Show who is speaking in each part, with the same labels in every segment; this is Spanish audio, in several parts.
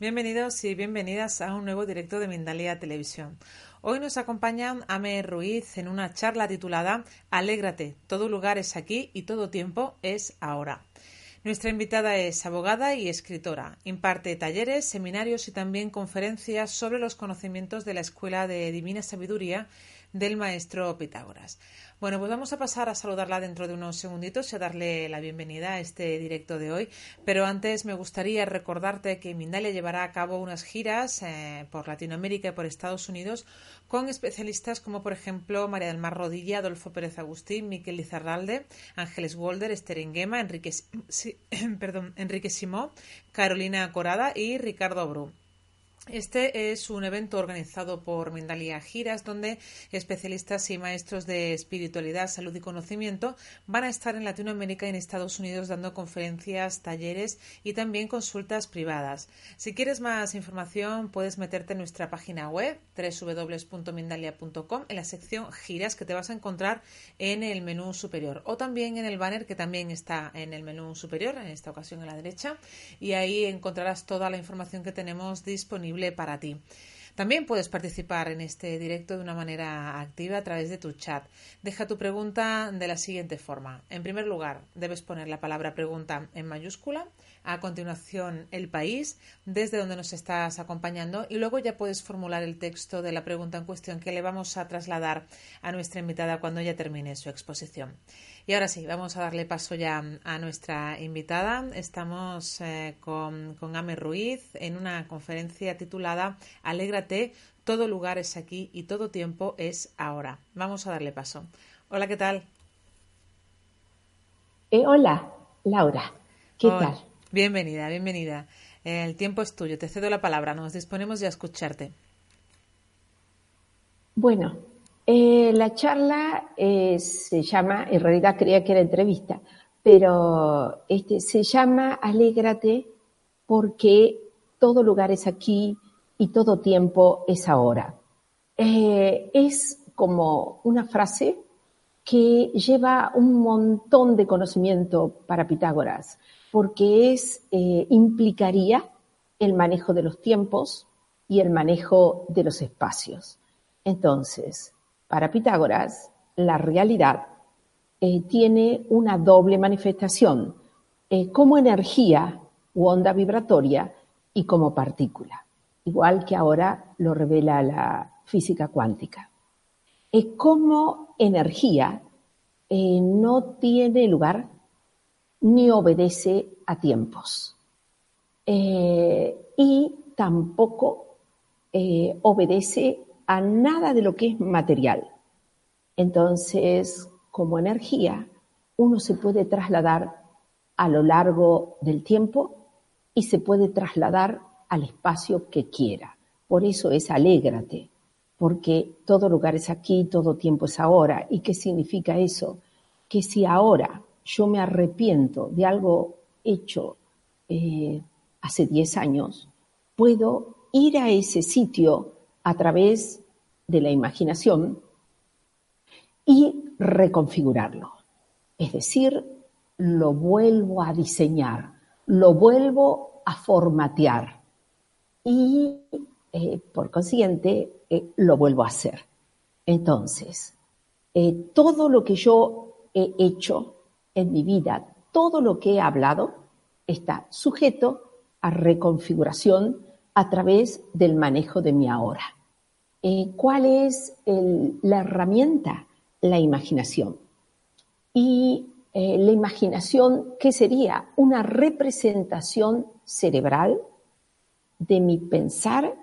Speaker 1: Bienvenidos y bienvenidas a un nuevo directo de Mindalia Televisión. Hoy nos acompaña Ame Ruiz en una charla titulada Alégrate, todo lugar es aquí y todo tiempo es ahora. Nuestra invitada es abogada y escritora. Imparte talleres, seminarios y también conferencias sobre los conocimientos de la Escuela de Divina Sabiduría del maestro Pitágoras. Bueno, pues vamos a pasar a saludarla dentro de unos segunditos y a darle la bienvenida a este directo de hoy. Pero antes me gustaría recordarte que Mindalia llevará a cabo unas giras eh, por Latinoamérica y por Estados Unidos con especialistas como, por ejemplo, María del Mar Rodilla, Adolfo Pérez Agustín, Miquel Lizarralde, Ángeles Wolder, Esther Enrique, Enrique Simó, Carolina Corada y Ricardo Bru. Este es un evento organizado por Mindalia Giras, donde especialistas y maestros de espiritualidad, salud y conocimiento van a estar en Latinoamérica y en Estados Unidos dando conferencias, talleres y también consultas privadas. Si quieres más información, puedes meterte en nuestra página web www.mindalia.com en la sección Giras que te vas a encontrar en el menú superior o también en el banner que también está en el menú superior, en esta ocasión a la derecha, y ahí encontrarás toda la información que tenemos disponible para ti. También puedes participar en este directo de una manera activa a través de tu chat. Deja tu pregunta de la siguiente forma. En primer lugar, debes poner la palabra pregunta en mayúscula. A continuación, el país, desde donde nos estás acompañando. Y luego ya puedes formular el texto de la pregunta en cuestión que le vamos a trasladar a nuestra invitada cuando ya termine su exposición. Y ahora sí, vamos a darle paso ya a nuestra invitada. Estamos eh, con, con Ame Ruiz en una conferencia titulada Alégrate, todo lugar es aquí y todo tiempo es ahora. Vamos a darle paso. Hola, ¿qué tal?
Speaker 2: Eh, hola, Laura. ¿Qué tal?
Speaker 1: Bienvenida, bienvenida. El tiempo es tuyo, te cedo la palabra, nos disponemos ya a escucharte.
Speaker 2: Bueno, eh, la charla eh, se llama, en realidad creía que era entrevista, pero este, se llama Alégrate porque todo lugar es aquí y todo tiempo es ahora. Eh, es como una frase que lleva un montón de conocimiento para Pitágoras, porque es, implicaría el manejo de los tiempos y el manejo de los espacios. Entonces, para Pitágoras, la realidad eh, tiene una doble manifestación, eh, como energía u onda vibratoria y como partícula, igual que ahora lo revela la física cuántica. Es como energía eh, no tiene lugar ni obedece a tiempos y tampoco obedece a nada de lo que es material. Entonces, como energía, uno se puede trasladar a lo largo del tiempo y se puede trasladar al espacio que quiera. Por eso es alégrate, porque todo lugar es aquí, todo tiempo es ahora. ¿Y qué significa eso? Que si ahora yo me arrepiento de algo hecho eh, hace 10 años, puedo ir a ese sitio a través de la imaginación y reconfigurarlo. Es decir, lo vuelvo a diseñar, lo vuelvo a formatear y eh, por consiguiente eh, lo vuelvo a hacer. Entonces, todo lo que yo he hecho en mi vida, todo lo que he hablado, está sujeto a reconfiguración a través del manejo de mi ahora. Eh, ¿Cuál es la herramienta? la imaginación. Y eh, la imaginación, ¿qué sería? Una representación cerebral de mi pensar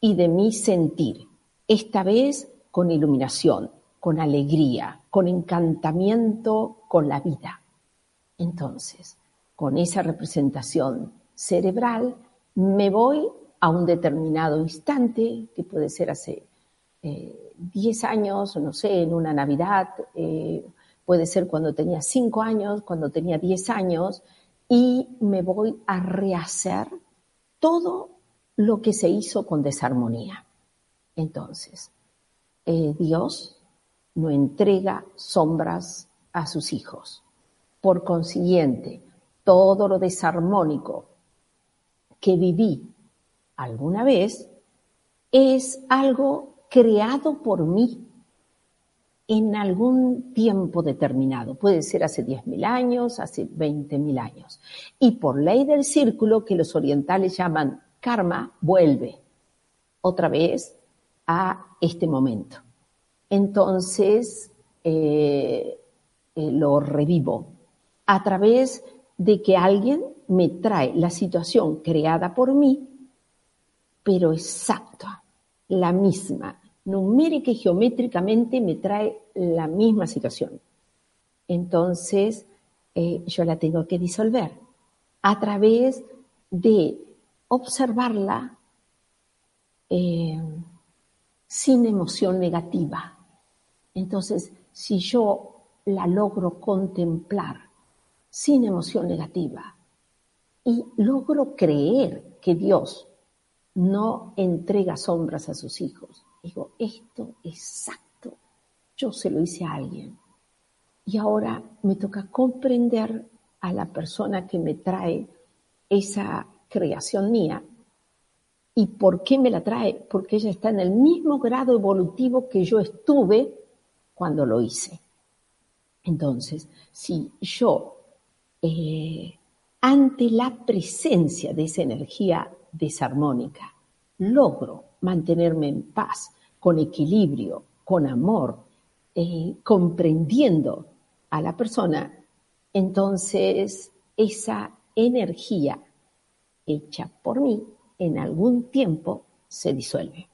Speaker 2: y de mi sentir. Esta vez con iluminación, con alegría, con encantamiento con la vida. Entonces, con esa representación cerebral, me voy a un determinado instante, que puede ser hace 10 eh, años, no sé, en una Navidad, eh, puede ser cuando tenía 5 años, cuando tenía 10 años, y me voy a rehacer todo lo que se hizo con desarmonía. Entonces, eh, Dios no entrega sombras a sus hijos. Por consiguiente, todo lo desarmónico que viví alguna vez es algo creado por mí en algún tiempo determinado. Puede ser hace 10.000 años, hace 20.000 años. Y por ley del círculo, que los orientales llaman karma, vuelve otra vez a este momento. Entonces, eh, eh, lo revivo a través de que alguien me trae la situación creada por mí, pero exacta, la misma, numérica y geométricamente me trae la misma situación. Entonces, eh, yo la tengo que disolver a través de observarla sin emoción negativa. Entonces, si yo la logro contemplar sin emoción negativa y logro creer que Dios no entrega sombras a sus hijos, digo, esto exacto, yo se lo hice a alguien. Y ahora me toca comprender a la persona que me trae esa creación mía. ¿Y por qué me la trae? Porque ella está en el mismo grado evolutivo que yo estuve cuando lo hice. Entonces, si yo, eh, ante la presencia de esa energía desarmónica, logro mantenerme en paz, con equilibrio, con amor, eh, comprendiendo a la persona, entonces esa energía hecha por mí en algún tiempo se disuelve.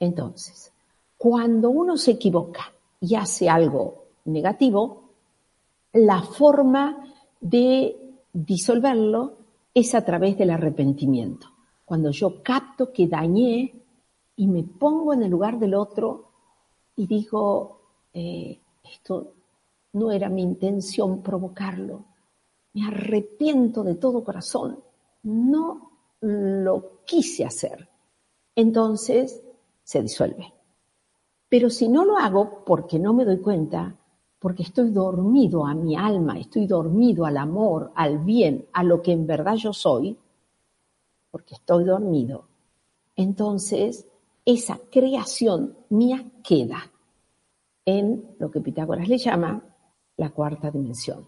Speaker 2: Entonces, cuando uno se equivoca y hace algo negativo, la forma de disolverlo es a través del arrepentimiento. Cuando yo capto que dañé y me pongo en el lugar del otro y digo, eh, esto no era mi intención provocarlo, me arrepiento de todo corazón, no lo quise hacer. Entonces se disuelve. Pero si no lo hago porque no me doy cuenta, porque estoy dormido a mi alma, estoy dormido al amor, al bien, a lo que en verdad yo soy, porque estoy dormido, entonces esa creación mía queda en lo que Pitágoras le llama la cuarta dimensión.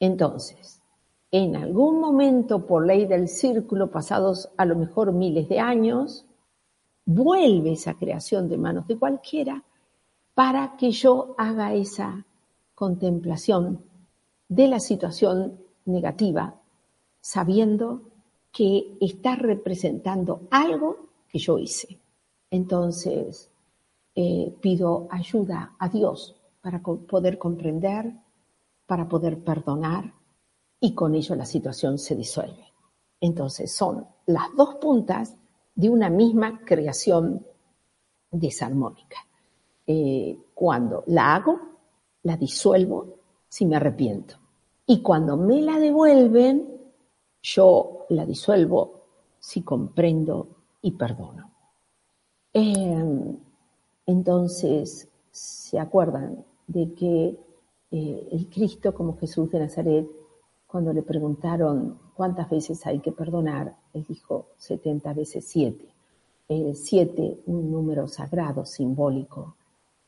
Speaker 2: Entonces, en algún momento, por ley del círculo, pasados a lo mejor miles de años, vuelve esa creación de manos de cualquiera para que yo haga esa contemplación de la situación negativa, sabiendo que está representando algo que yo hice. Entonces, eh, pido ayuda a Dios para poder comprender, para poder perdonar y con ello la situación se disuelve. Entonces, son las dos puntas de una misma creación desarmónica. Eh, cuando la hago, la disuelvo si me arrepiento. Y cuando me la devuelven, yo la disuelvo si comprendo y perdono. Em, entonces, ¿se acuerdan de que eh, el Cristo como Jesús de Nazaret, cuando le preguntaron cuántas veces hay que perdonar, él dijo 70 veces 7. 7, un número sagrado, simbólico,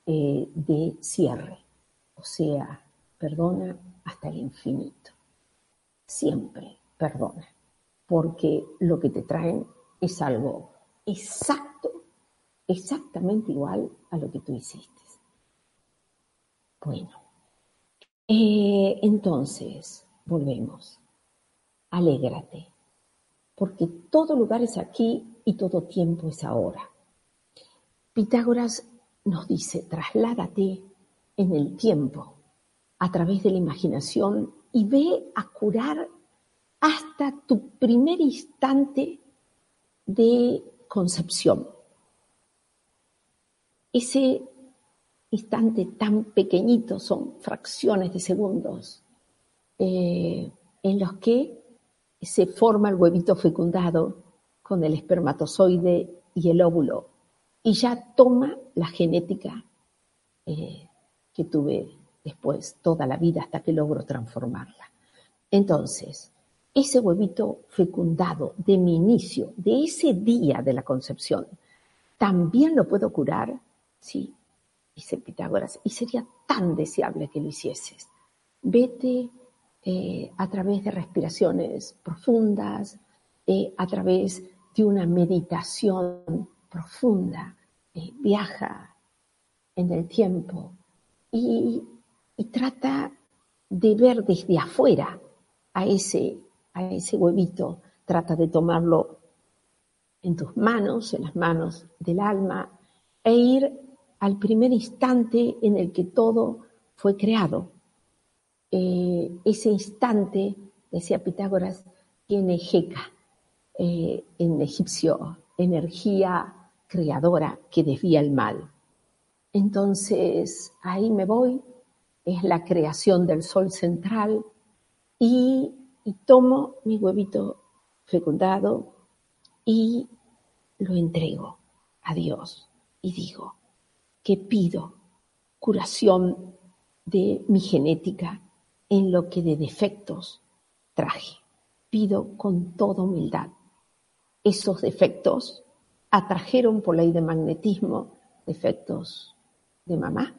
Speaker 2: eh, de cierre, o sea, perdona hasta el infinito. Siempre perdona, porque lo que te traen es algo exacto, exactamente igual a lo que tú hiciste. Bueno, eh, entonces, volvemos. Alégrate, porque todo lugar es aquí y todo tiempo es ahora. Pitágoras nos dice, trasládate en el tiempo a través de la imaginación y ve a curar hasta tu primer instante de concepción. Ese instante tan pequeñito son fracciones de segundos eh, en los que se forma el huevito fecundado con el espermatozoide y el óvulo y ya toma la genética eh, que tuve después toda la vida hasta que logro transformarla. Entonces, ese huevito fecundado de mi inicio, de ese día de la concepción, también lo puedo curar, sí, dice Pitágoras, y sería tan deseable que lo hicieses. Vete eh, a través de respiraciones profundas, eh, a través de una meditación profunda, eh, viaja en el tiempo y, y, trata de ver desde afuera a ese, a ese huevito, trata de tomarlo en tus manos, en las manos del alma, e ir al primer instante en el que todo fue creado. Eh, ese instante, decía Pitágoras, tiene jeca, eh, en egipcio, energía creadora que desvía el mal. Entonces, ahí me voy, es la creación del sol central y, y tomo mi huevito fecundado y lo entrego a Dios y digo, que pido curación de mi genética en lo que de defectos traje. Pido con toda humildad. Esos defectos atrajeron por ley de magnetismo defectos de mamá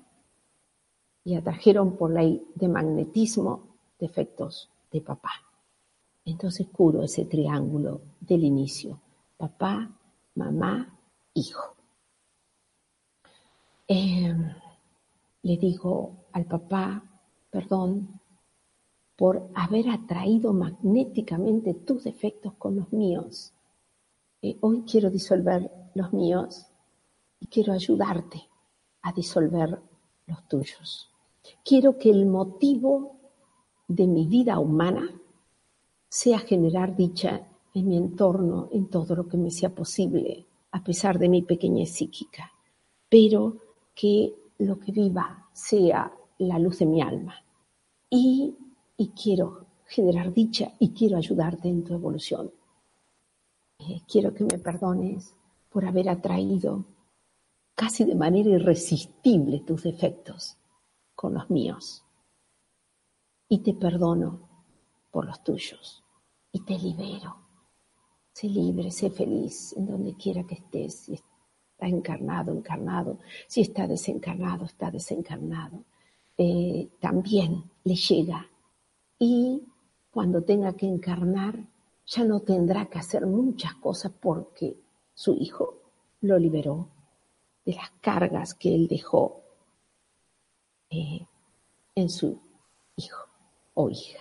Speaker 2: y atrajeron por ley de magnetismo defectos de papá. Entonces curo ese triángulo del inicio. Papá, mamá, hijo. Eh, le digo al papá, perdón, por haber atraído magnéticamente tus defectos con los míos. Eh, hoy quiero disolver los míos y quiero ayudarte a disolver los tuyos. Quiero que el motivo de mi vida humana sea generar dicha en mi entorno, en todo lo que me sea posible, a pesar de mi pequeñez psíquica. Pero que lo que viva sea la luz de mi alma. Y, quiero generar dicha y quiero ayudarte en tu evolución. Eh, quiero que me perdones por haber atraído casi de manera irresistible tus defectos con los míos. Y te perdono por los tuyos. Y te libero. Sé libre, sé feliz en donde quiera que estés está encarnado, encarnado, si está desencarnado, está desencarnado, eh, también le llega. Y cuando tenga que encarnar, ya no tendrá que hacer muchas cosas porque su hijo lo liberó de las cargas que él dejó eh, en su hijo o hija.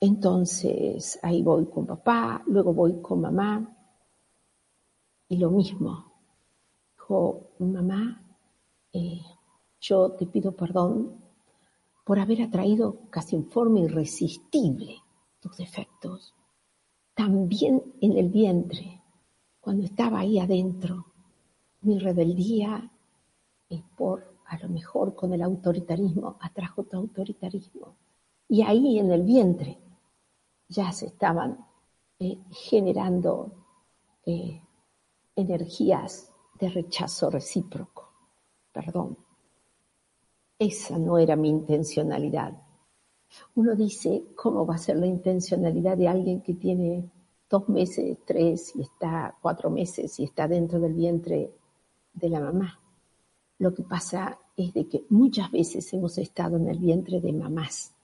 Speaker 2: Entonces ahí voy con papá, luego voy con mamá y lo mismo, mamá, eh, yo te pido perdón por haber atraído casi en forma irresistible tus defectos. También en el vientre, cuando estaba ahí adentro, mi rebeldía y por a lo mejor con el autoritarismo atrajo tu autoritarismo. Y ahí en el vientre ya se estaban eh, generando eh, energías de rechazo recíproco. Perdón. Esa no era mi intencionalidad. Uno dice, ¿cómo va a ser la intencionalidad de alguien que tiene dos meses, tres y está cuatro meses y está dentro del vientre de la mamá? Lo que pasa es de que muchas veces hemos estado en el vientre de mamás.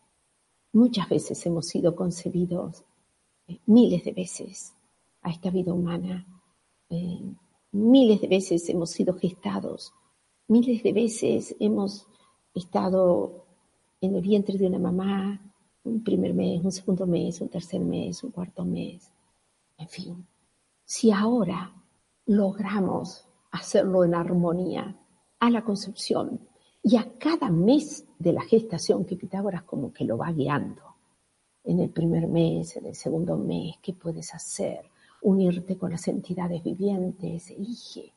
Speaker 2: Muchas veces hemos sido concebidos, eh, miles de veces, a esta vida humana. Miles de veces hemos sido gestados, miles de veces hemos estado en el vientre de una mamá un primer mes, un segundo mes, un tercer mes, un cuarto mes, en fin. Si ahora logramos hacerlo en armonía a la concepción y a cada mes de la gestación que Pitágoras como que lo va guiando, en el primer mes, en el segundo mes, ¿qué puedes hacer? Unirte con las entidades vivientes, elige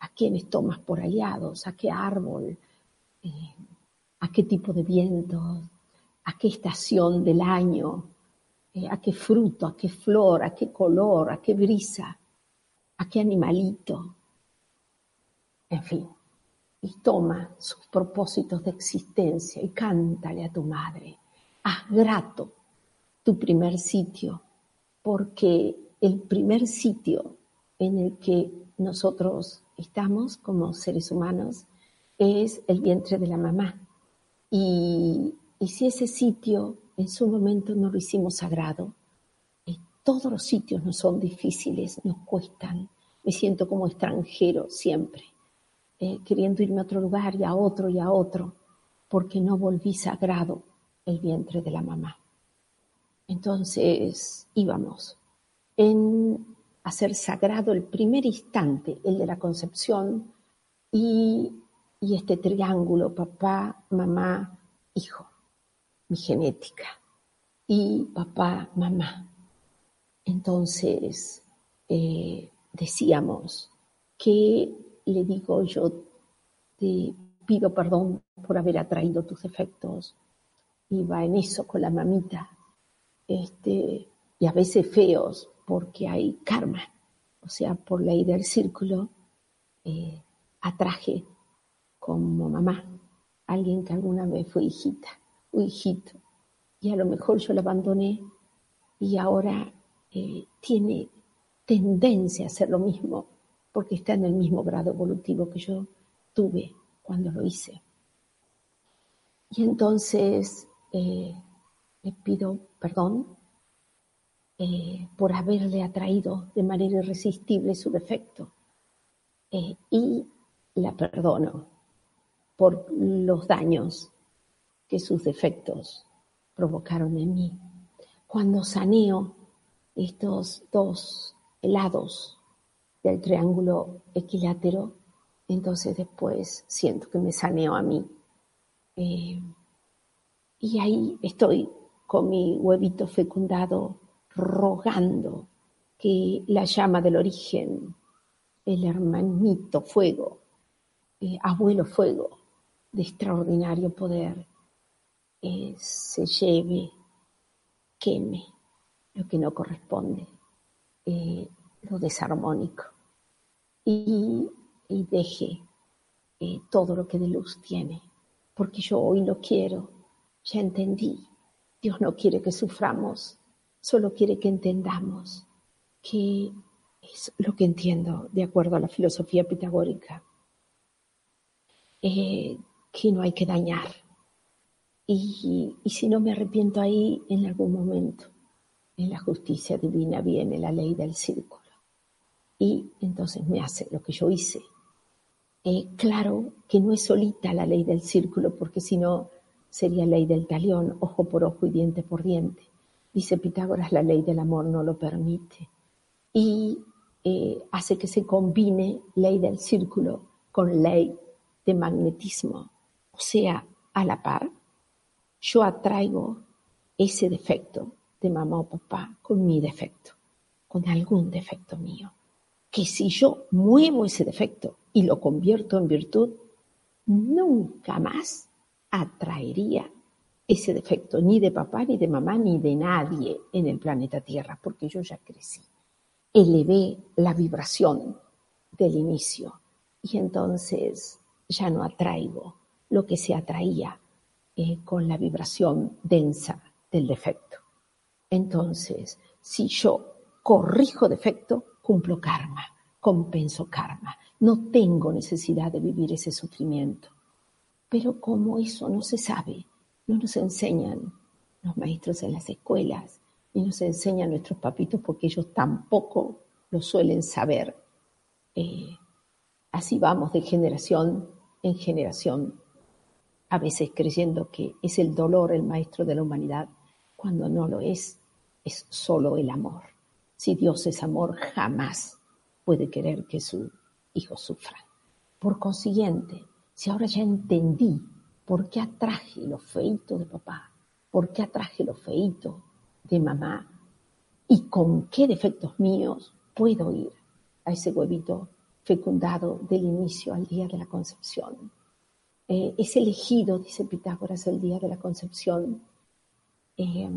Speaker 2: a quiénes tomas por aliados, a qué árbol, eh, a qué tipo de vientos, a qué estación del año, eh, a qué fruto, a qué flor, a qué color, a qué brisa, a qué animalito. En fin, y toma sus propósitos de existencia y cántale a tu madre. Haz grato tu primer sitio, porque el primer sitio en el que nosotros estamos como seres humanos es el vientre de la mamá. Y y si ese sitio en su momento no lo hicimos sagrado, eh, todos los sitios no son difíciles, nos cuestan. Me siento como extranjero siempre, eh, queriendo irme a otro lugar y a otro y a otro, porque no volví sagrado el vientre de la mamá. Entonces íbamos en hacer sagrado el primer instante, el de la concepción, y, y este triángulo, papá, mamá, hijo mi genética y papá, mamá. Entonces eh, decíamos que le digo yo te pido perdón por haber atraído tus defectos. Iba en eso con la mamita. Este, y a veces feos porque hay karma. O sea, por ley del círculo, eh, atraje como mamá alguien que alguna vez fue hijita hijito. Y a lo mejor yo lo abandoné y ahora eh, tiene tendencia a hacer lo mismo porque está en el mismo grado evolutivo que yo tuve cuando lo hice. Y entonces eh, le pido perdón eh, por haberle atraído de manera irresistible su defecto y la perdono por los daños que sus defectos provocaron en mí. Cuando saneo estos dos lados del triángulo equilátero, entonces después siento que me saneo a mí. Eh, y ahí estoy con mi huevito fecundado rogando que la llama del origen, el hermanito fuego, eh, abuelo fuego de extraordinario poder, eh, se lleve, queme lo que no corresponde, eh, lo desarmónico, y, deje eh, todo lo que de luz tiene, porque yo hoy lo quiero, ya entendí, Dios no quiere que suframos, solo quiere que entendamos que es lo que entiendo de acuerdo a la filosofía pitagórica, que no hay que dañar, y, si no me arrepiento ahí, en algún momento, en la justicia divina viene la ley del círculo. Y entonces me hace lo que yo hice. Eh, claro que no es solita la ley del círculo, porque si no sería ley del talión, ojo por ojo y diente por diente. Dice Pitágoras, la ley del amor no lo permite. Y eh, hace que se combine ley del círculo con ley de magnetismo, o sea, a la par yo atraigo ese defecto de mamá o papá con mi defecto, con algún defecto mío. Que si yo muevo ese defecto y lo convierto en virtud, nunca más atraería ese defecto, ni de papá, ni de mamá, ni de nadie en el planeta Tierra, porque yo ya crecí. Elevé la vibración del inicio y entonces ya no atraigo lo que se atraía eh, con la vibración densa del defecto. Entonces, si yo corrijo defecto, cumplo karma, compenso karma. No tengo necesidad de vivir ese sufrimiento. Pero como eso no se sabe, no nos enseñan los maestros en las escuelas, ni nos enseñan nuestros papitos porque ellos tampoco lo suelen saber. Eh, así vamos de generación en generación a veces creyendo que es el dolor el maestro de la humanidad, cuando no lo es, es solo el amor. Si Dios es amor, jamás puede querer que su hijo sufra. Por consiguiente, si ahora ya entendí por qué atraje lo feito de papá, por qué atraje lo feito de mamá y con qué defectos míos puedo ir a ese huevito fecundado del inicio al día de la concepción. Eh, es elegido, dice Pitágoras, el día de la concepción. Eh,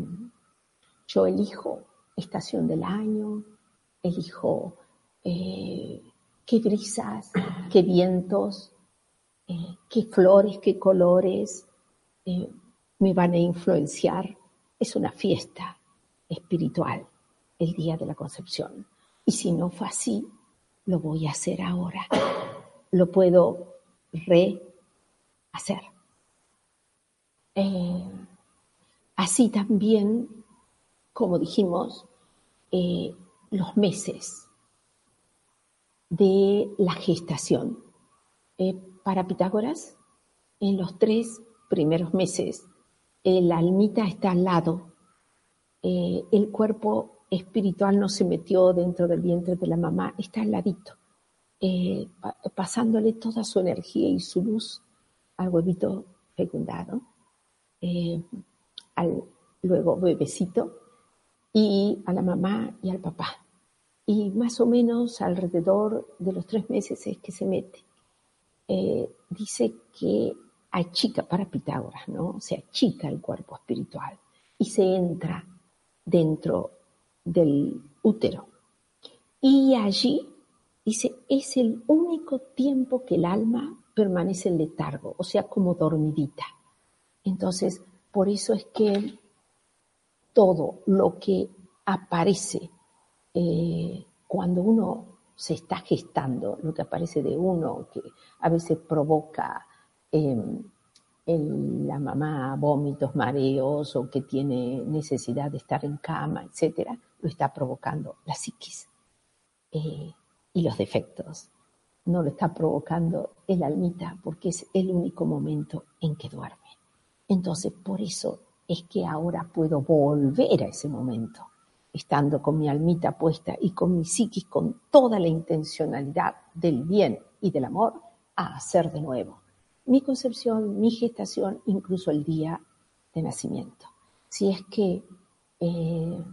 Speaker 2: yo elijo estación del año, elijo eh, qué brisas, qué vientos, qué flores, qué colores me van a influenciar. Es una fiesta espiritual el día de la concepción. Y si no fue así, lo voy a hacer ahora. Lo puedo rehacer. Eh, así también, como dijimos, eh, los meses de la gestación. Eh, para Pitágoras, en los tres primeros meses, la almita está al lado, el cuerpo espiritual no se metió dentro del vientre de la mamá, está al ladito, pasándole toda su energía y su luz al huevito fecundado, eh, al luego bebecito y a la mamá y al papá. Y más o menos alrededor de los tres meses es que se mete. Eh, dice que achica para Pitágoras, ¿no? Se achica el cuerpo espiritual y se entra dentro del útero. Y allí dice, es el único tiempo que el alma permanece en letargo, o sea, como dormidita. Entonces, por eso es que todo lo que aparece eh, cuando uno se está gestando, lo que aparece de uno, que a veces provoca en la mamá vómitos, mareos o que tiene necesidad de estar en cama, etcétera, lo está provocando la psiquis eh, y los defectos. No lo está provocando el almita porque es el único momento en que duerme. Entonces, por eso es que ahora puedo volver a ese momento, estando con mi almita puesta y con mi psiquis con toda la intencionalidad del bien y del amor, a hacer de nuevo mi concepción, mi gestación, incluso el día de nacimiento. Si es que eh,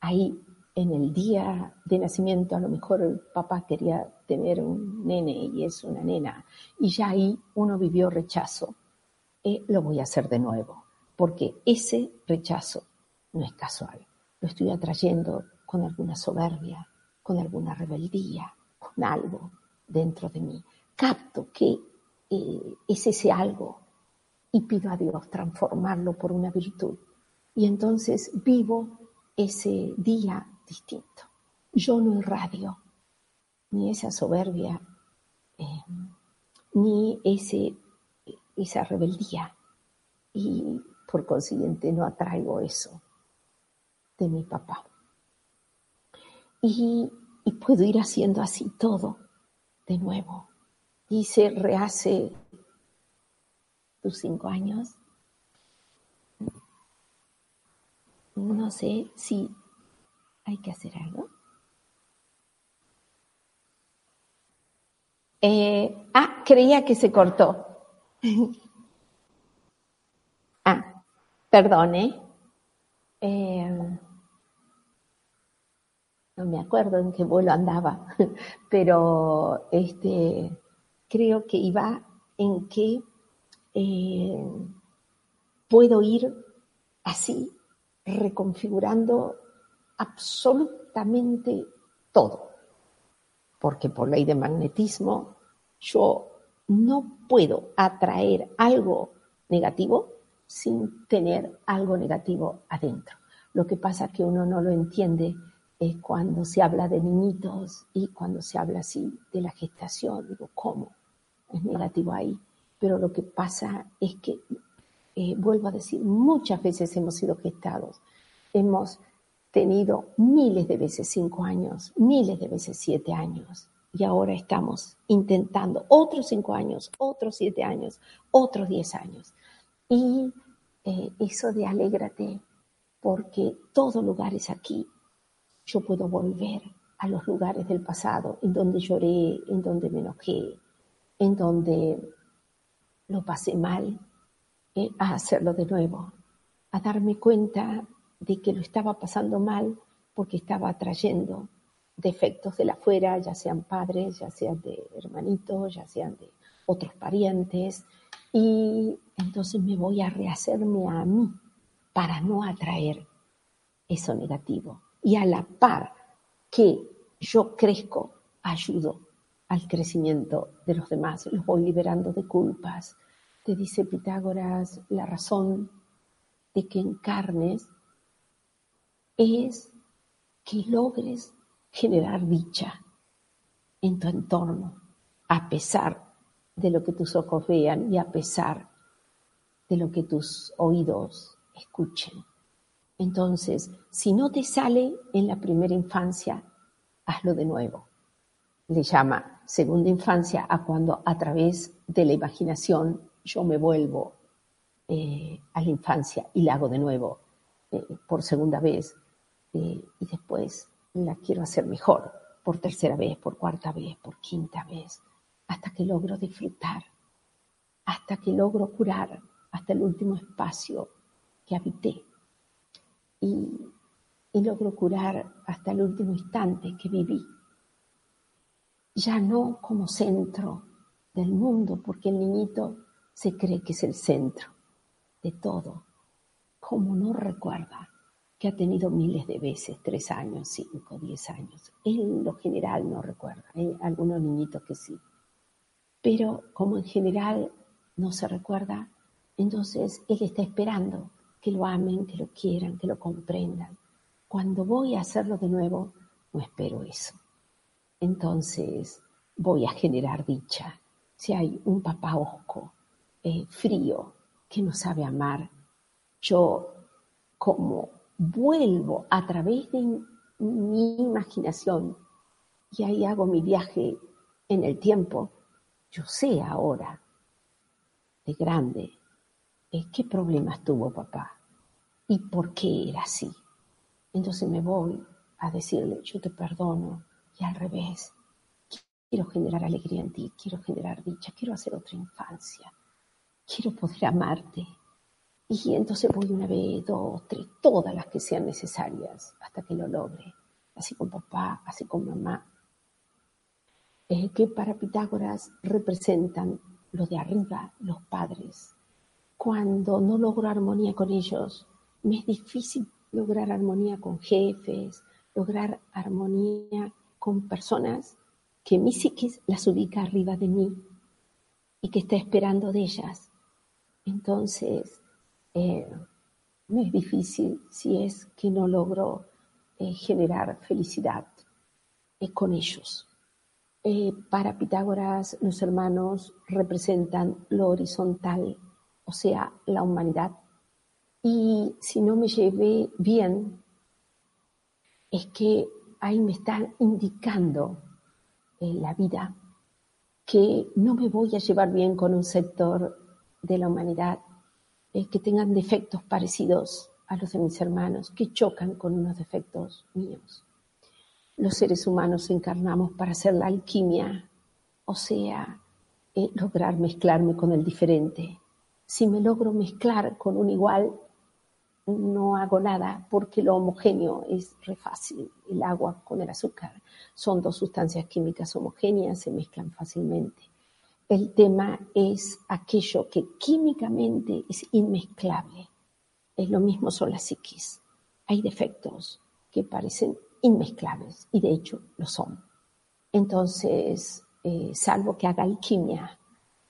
Speaker 2: ahí en el día de nacimiento a lo mejor el papá quería tener un nene y es una nena y ya ahí uno vivió rechazo, eh, lo voy a hacer de nuevo, porque ese rechazo no es casual, lo estoy atrayendo con alguna soberbia, con alguna rebeldía, con algo dentro de mí. Capto que eh, es ese algo y pido a Dios transformarlo por una virtud. Y entonces vivo ese día distinto. Yo no irradio ni esa soberbia, eh, ni ese, esa rebeldía. Y por consiguiente no atraigo eso de mi papá. Y, y puedo ir haciendo así todo de nuevo y se rehace tus cinco años. No sé si hay que hacer algo. Eh, ah, creía que se cortó. ah, perdone. Eh, no me acuerdo en qué vuelo andaba, pero este creo que iba en que eh, puedo ir así, reconfigurando absolutamente todo. Porque por ley de magnetismo yo no puedo atraer algo negativo sin tener algo negativo adentro. Lo que pasa es que uno no lo entiende eh, cuando se habla de niñitos y cuando se habla así de la gestación. Digo, ¿cómo? es negativo ahí. Pero lo que pasa es que, eh, vuelvo a decir, muchas veces hemos sido gestados. Hemos tenido miles de veces cinco años, miles de veces siete años. y ahora estamos intentando otros cinco años, otros siete años, otros diez años. Y eh, eso de alégrate, porque todo lugar es aquí. Yo puedo volver a los lugares del pasado, en donde lloré, en donde me enojé, en donde lo pasé mal, eh, a hacerlo de nuevo, a darme cuenta de que lo estaba pasando mal porque estaba atrayendo defectos de la afuera, ya sean padres, ya sean de hermanitos, ya sean de otros parientes, y entonces me voy a rehacerme a mí para no atraer eso negativo. Y a la par que yo crezco, ayudo al crecimiento de los demás, los voy liberando de culpas. Te dice Pitágoras, la razón de que encarnes es que logres generar dicha en tu entorno, a pesar de lo que tus ojos vean y a pesar de lo que tus oídos escuchen. Entonces, si no te sale en la primera infancia, hazlo de nuevo. Le llama segunda infancia a cuando a través de la imaginación yo me vuelvo eh, a la infancia y la hago de nuevo eh, por segunda vez eh, y después la quiero hacer mejor, por tercera vez, por cuarta vez, por quinta vez, hasta que logro disfrutar, hasta que logro curar, hasta el último espacio que habité. Y logro curar hasta el último instante que viví. Ya no como centro del mundo, porque el niñito se cree que es el centro de todo, como no recuerda que ha tenido miles de veces, tres años, cinco, diez años. en lo general no recuerda, hay algunos niñitos que sí. Pero como en general no se recuerda, entonces él está esperando que lo amen, que lo quieran, que lo comprendan. Cuando voy a hacerlo de nuevo, no espero eso. Entonces voy a generar dicha. Si hay un papá osco, eh, frío, que no sabe amar, yo como vuelvo a través de mi imaginación y ahí hago mi viaje en el tiempo, yo sé ahora, de grande, qué problemas tuvo papá y por qué era así. Entonces me voy a decirle, yo te perdono y al revés, quiero generar alegría en ti, quiero generar dicha, quiero hacer otra infancia, quiero poder amarte, y entonces voy una vez, dos, tres, todas las que sean necesarias hasta que lo logre, así con papá, así con mamá, eh, que para Pitágoras representan lo de arriba, los padres. Cuando no logro armonía con ellos, me es difícil lograr armonía con jefes, lograr armonía con personas que mi psiquis las ubica arriba de mí y que está esperando de ellas. Entonces, eh, es difícil si es que no logro eh, generar felicidad eh, con ellos. para Pitágoras, los hermanos representan lo horizontal, o sea, la humanidad. Y si no me llevé bien, es que ahí me están indicando la vida que no me voy a llevar bien con un sector de la humanidad eh, que tengan defectos parecidos a los de mis hermanos, que chocan con unos defectos míos. Los seres humanos encarnamos para hacer la alquimia, o sea, eh, lograr mezclarme con el diferente. Si me logro mezclar con un igual, no hago nada porque lo homogéneo es re fácil. El agua con el azúcar son dos sustancias químicas homogéneas, se mezclan fácilmente. El tema es aquello que químicamente es inmezclable. Es lo mismo son las psiquis. Hay defectos que parecen inmezclables y de hecho lo son. Entonces, eh, salvo que haga alquimia,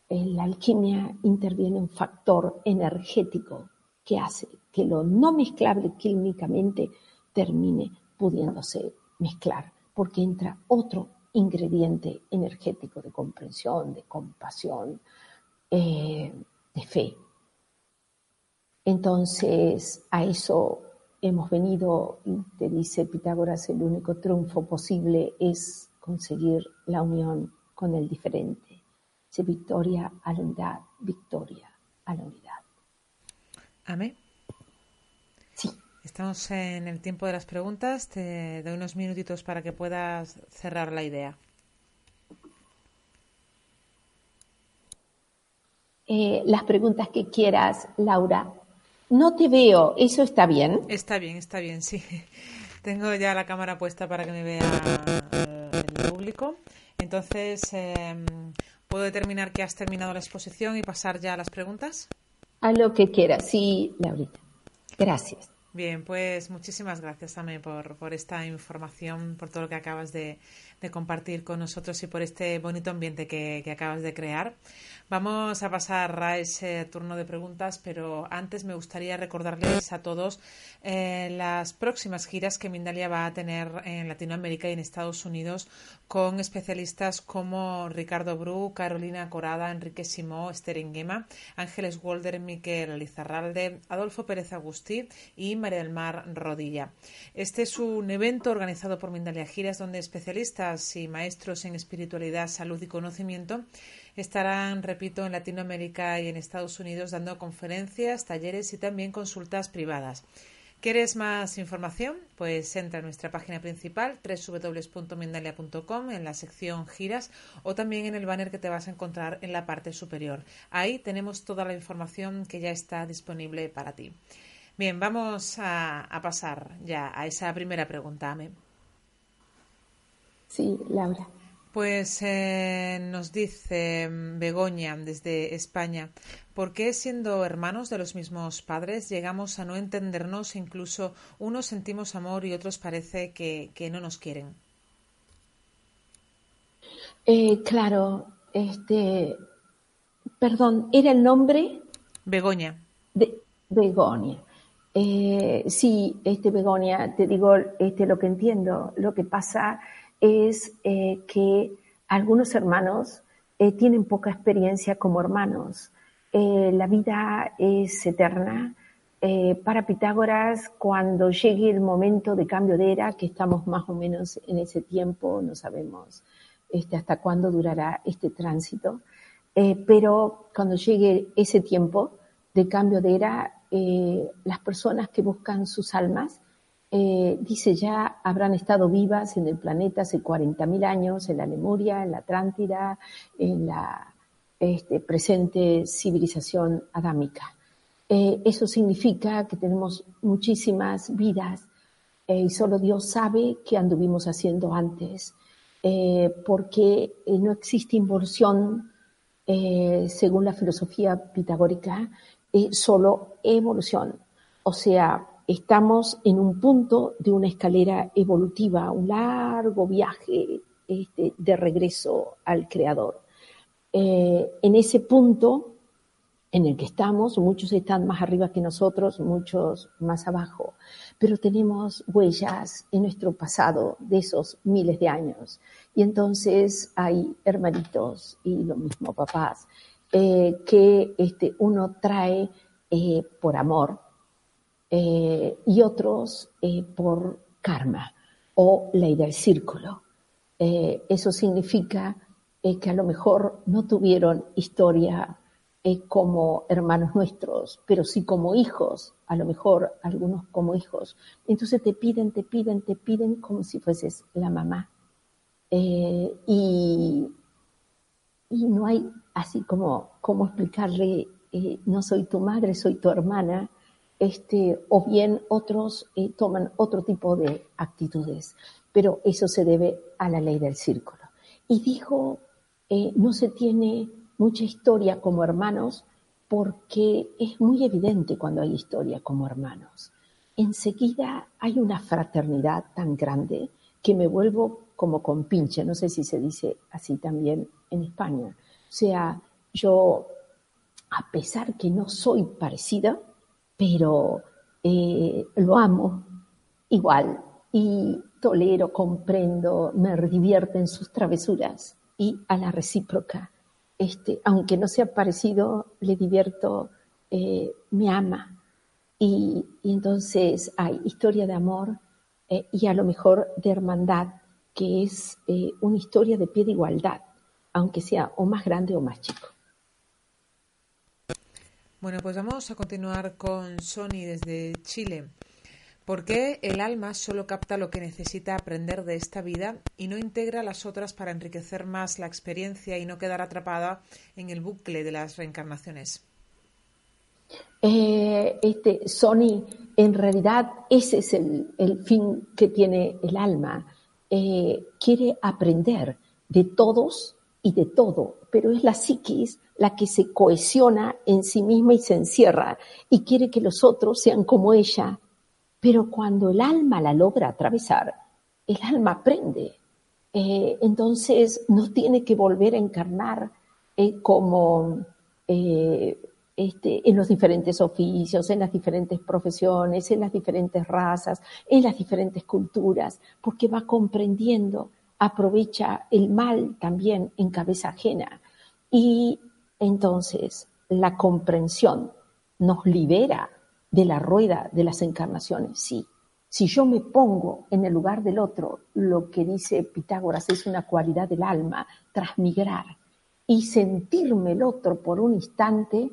Speaker 2: en la alquimia interviene un factor energético que hace que lo no mezclable químicamente termine pudiéndose mezclar, porque entra otro ingrediente energético de comprensión, de compasión, eh, de fe. Entonces, a eso hemos venido, y te dice Pitágoras, el único triunfo posible es conseguir la unión con el diferente. Se victoria a la unidad, victoria a la unidad.
Speaker 1: Amén. Estamos en el tiempo de las preguntas. Te doy unos minutitos para que puedas cerrar la idea.
Speaker 2: Eh, las preguntas que quieras, Laura. No te veo, ¿eso está bien?
Speaker 1: Está bien, está bien, sí. Tengo ya la cámara puesta para que me vea el público. Entonces, em, ¿puedo determinar que has terminado la exposición y pasar ya a las preguntas?
Speaker 2: A lo que quieras, sí, Laurita. Gracias.
Speaker 1: Bien, pues muchísimas gracias también por, por esta información, por todo lo que acabas de, compartir con nosotros y por este bonito ambiente que, que acabas de crear. Vamos a pasar a ese turno de preguntas, pero antes me gustaría recordarles a todos eh, las próximas giras que Mindalia va a tener en Latinoamérica y en Estados Unidos con especialistas como Ricardo Bru, Carolina Corada, Enrique Simó, Esther Inguema, Ángeles Walder, Miquel Lizarralde, Adolfo Pérez Agustí y María del Mar Rodilla. Este es un evento organizado por Mindalia Giras donde especialistas y maestros en espiritualidad, salud y conocimiento Estarán, repito, en Latinoamérica y en Estados Unidos dando conferencias, talleres y también consultas privadas. ¿Quieres más información? Pues entra a nuestra página principal www.mindalia.com en la sección giras o también en el banner que te vas a encontrar en la parte superior. Ahí tenemos toda la información que ya está disponible para ti. Bien, vamos a, a pasar ya a esa primera pregunta.
Speaker 2: Sí, Laura.
Speaker 1: Pues eh, nos dice Begoña desde España, ¿por qué siendo hermanos de los mismos padres llegamos a no entendernos e incluso unos sentimos amor y otros parece que, no nos quieren?
Speaker 2: Eh, claro, este, perdón, ¿era el nombre?
Speaker 1: Begoña.
Speaker 2: De, Begoña. Eh, sí, este Begoña, te digo este, lo que entiendo. Lo que pasa es eh, que algunos hermanos eh, tienen poca experiencia como hermanos. Eh, la vida es eterna. para Pitágoras, cuando llegue el momento de cambio de era, que estamos más o menos en ese tiempo, no sabemos este, hasta cuándo durará este tránsito, pero cuando llegue ese tiempo de cambio de era, las personas que buscan sus almas eh, dice ya habrán estado vivas en el planeta hace 40.000 años, en la Lemuria, en la Atlántida, en la este, presente civilización adámica. Eh, eso significa que tenemos muchísimas vidas eh, y solo Dios sabe qué anduvimos haciendo antes, porque no existe involución según la filosofía pitagórica, solo evolución. O sea, estamos en un punto de una escalera evolutiva, un largo viaje este, de regreso al Creador. Eh, en ese punto en el que estamos, muchos están más arriba que nosotros, muchos más abajo, pero tenemos huellas en nuestro pasado de esos miles de años. Y entonces hay hermanitos y lo mismo papás, eh, que este, uno trae eh, por amor, eh, y otros eh, por karma o ley del círculo. Eh, eso significa que a lo mejor no tuvieron historia como hermanos nuestros, pero sí como hijos, a lo mejor algunos como hijos. Entonces te piden, te piden, te piden como si fueses la mamá. y, y no hay así como, como explicarle, no soy tu madre, soy tu hermana, este, o bien otros eh, toman otro tipo de actitudes, pero eso se debe a la ley del círculo. Y dijo, eh, no se tiene mucha historia como hermanos porque es muy evidente cuando hay historia como hermanos. Enseguida hay una fraternidad tan grande que me vuelvo como con pinche, no sé si se dice así también en España. O sea, yo, a pesar que no soy parecida, pero eh, lo amo igual y tolero, comprendo, me divierte en sus travesuras y a la recíproca. Este, aunque no sea parecido, le divierto, eh, me ama. Y, entonces hay historia de amor eh, y a lo mejor de hermandad que es una historia de pie de igualdad, aunque sea o más grande o más chico.
Speaker 1: Bueno, pues vamos a continuar con Sony desde Chile. ¿Por qué el alma solo capta lo que necesita aprender de esta vida y no integra las otras para enriquecer más la experiencia y no quedar atrapada en el bucle de las reencarnaciones?
Speaker 2: Eh, este, Sony, en realidad ese es el, fin que tiene el alma. Eh, quiere aprender de todos y de todo, pero es la psiquis la que se cohesiona en sí misma y se encierra y quiere que los otros sean como ella. Pero cuando el alma la logra atravesar, el alma aprende. Eh, entonces no tiene que volver a encarnar como este, en los diferentes oficios, en las diferentes profesiones, en las diferentes razas, en las diferentes culturas, porque va comprendiendo, aprovecha el mal también en cabeza ajena. Y entonces la comprensión nos libera de la rueda de las encarnaciones, sí. Si yo me pongo en el lugar del otro, lo que dice Pitágoras es una cualidad del alma, transmigrar y sentirme el otro por un instante,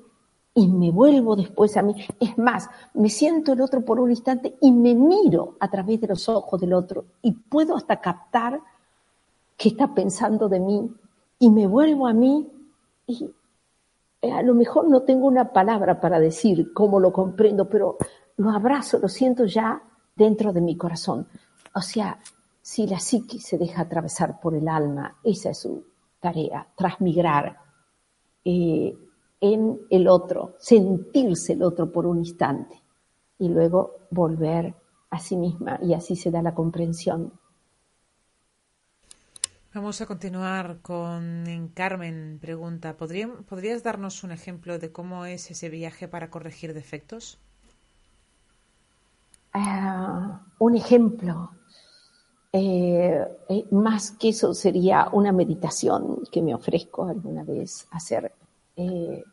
Speaker 2: y me vuelvo después a mí. Es más, me siento el otro por un instante y me miro a través de los ojos del otro y puedo hasta captar qué está pensando de mí y me vuelvo a mí y eh, a lo mejor no tengo una palabra para decir cómo lo comprendo, pero lo abrazo, lo siento ya dentro de mi corazón. O sea, si la psique se deja atravesar por el alma, esa es su tarea, transmigrar. Eh, en el otro, sentirse el otro por un instante y luego volver a sí misma y así se da la comprensión.
Speaker 1: Vamos a continuar con Carmen. Pregunta, ¿podrías darnos un ejemplo de cómo es ese viaje para corregir defectos?
Speaker 2: Ah, un ejemplo. Eh, eh, más que eso sería una meditación que me ofrezco alguna vez hacer eh,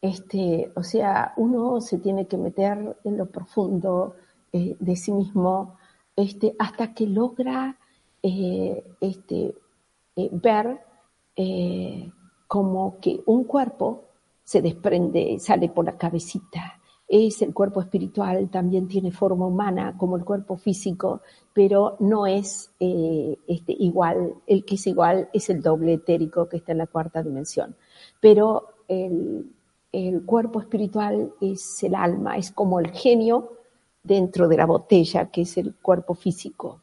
Speaker 2: este, o sea, uno se tiene que meter en lo profundo de sí mismo este, hasta que logra eh, ver como que un cuerpo se desprende, sale por la cabecita. Es el cuerpo espiritual, también tiene forma humana como el cuerpo físico, pero no es este, igual. El que es igual es el doble etérico que está en la cuarta dimensión. Pero el, cuerpo espiritual es el alma, es como el genio dentro de la botella, que es el cuerpo físico.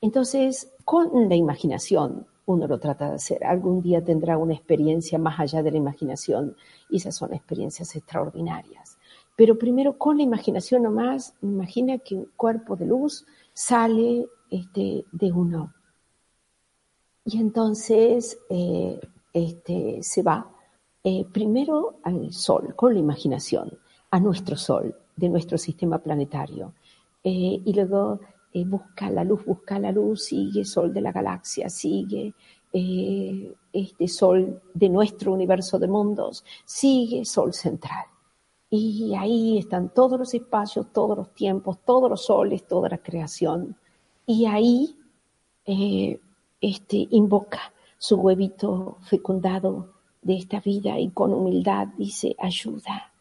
Speaker 2: Entonces, con la imaginación uno lo trata de hacer. Algún día tendrá una experiencia más allá de la imaginación y esas son experiencias extraordinarias. Pero primero con la imaginación nomás, imagina que un cuerpo de luz sale este, de uno. Y entonces eh, este, se va eh, primero al Sol, con la imaginación, a nuestro Sol, de nuestro sistema planetario. Eh, y luego eh, busca la luz, busca la luz, sigue Sol de la galaxia, sigue este Sol de nuestro universo de mundos, sigue Sol central. Y ahí están todos los espacios, todos los tiempos, todos los soles, toda la creación. Y ahí este, invoca su huevito fecundado de esta vida y con humildad dice, ayuda,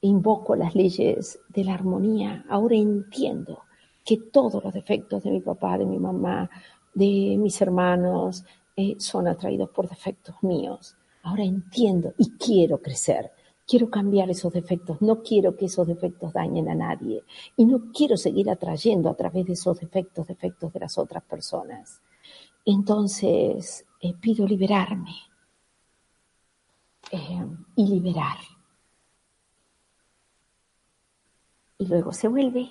Speaker 2: invoco las leyes de la armonía, ahora entiendo que todos los defectos de mi papá, de mi mamá, de mis hermanos, eh, son atraídos por defectos míos. Ahora entiendo y quiero crecer. Quiero cambiar esos defectos, no quiero que esos defectos dañen a nadie y no quiero seguir atrayendo a través de esos defectos, defectos de las otras personas. Entonces, eh, pido liberarme, eh, y liberar. Y luego se vuelve